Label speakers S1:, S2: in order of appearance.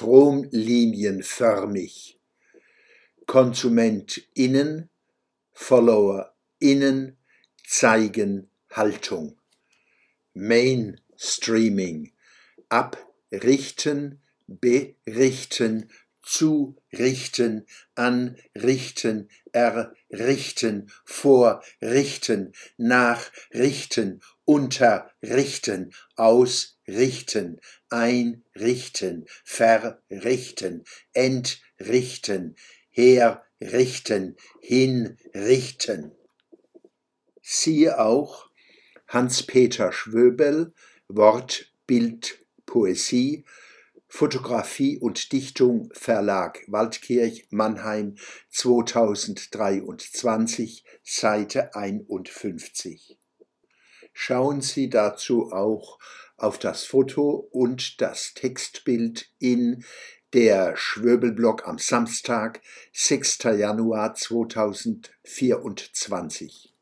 S1: stromlinienförmig. KonsumentInnen, FollowerInnen zeigen Haltung. Mainstreaming. Abrichten, berichten, zurichten, anrichten, errichten, vorrichten, nachrichten, unterrichten, ausrichten, einrichten, verrichten, entrichten, herrichten, hinrichten. Siehe auch Hans-Peter Schwöbel, Wort, Bild, Poesie, Fotografie und Dichtung Verlag Waldkirch Mannheim 2023 Seite 51. Schauen Sie dazu auch auf das Foto und das Textbild in der Schwöbelblog am Samstag, 6. Januar 2024.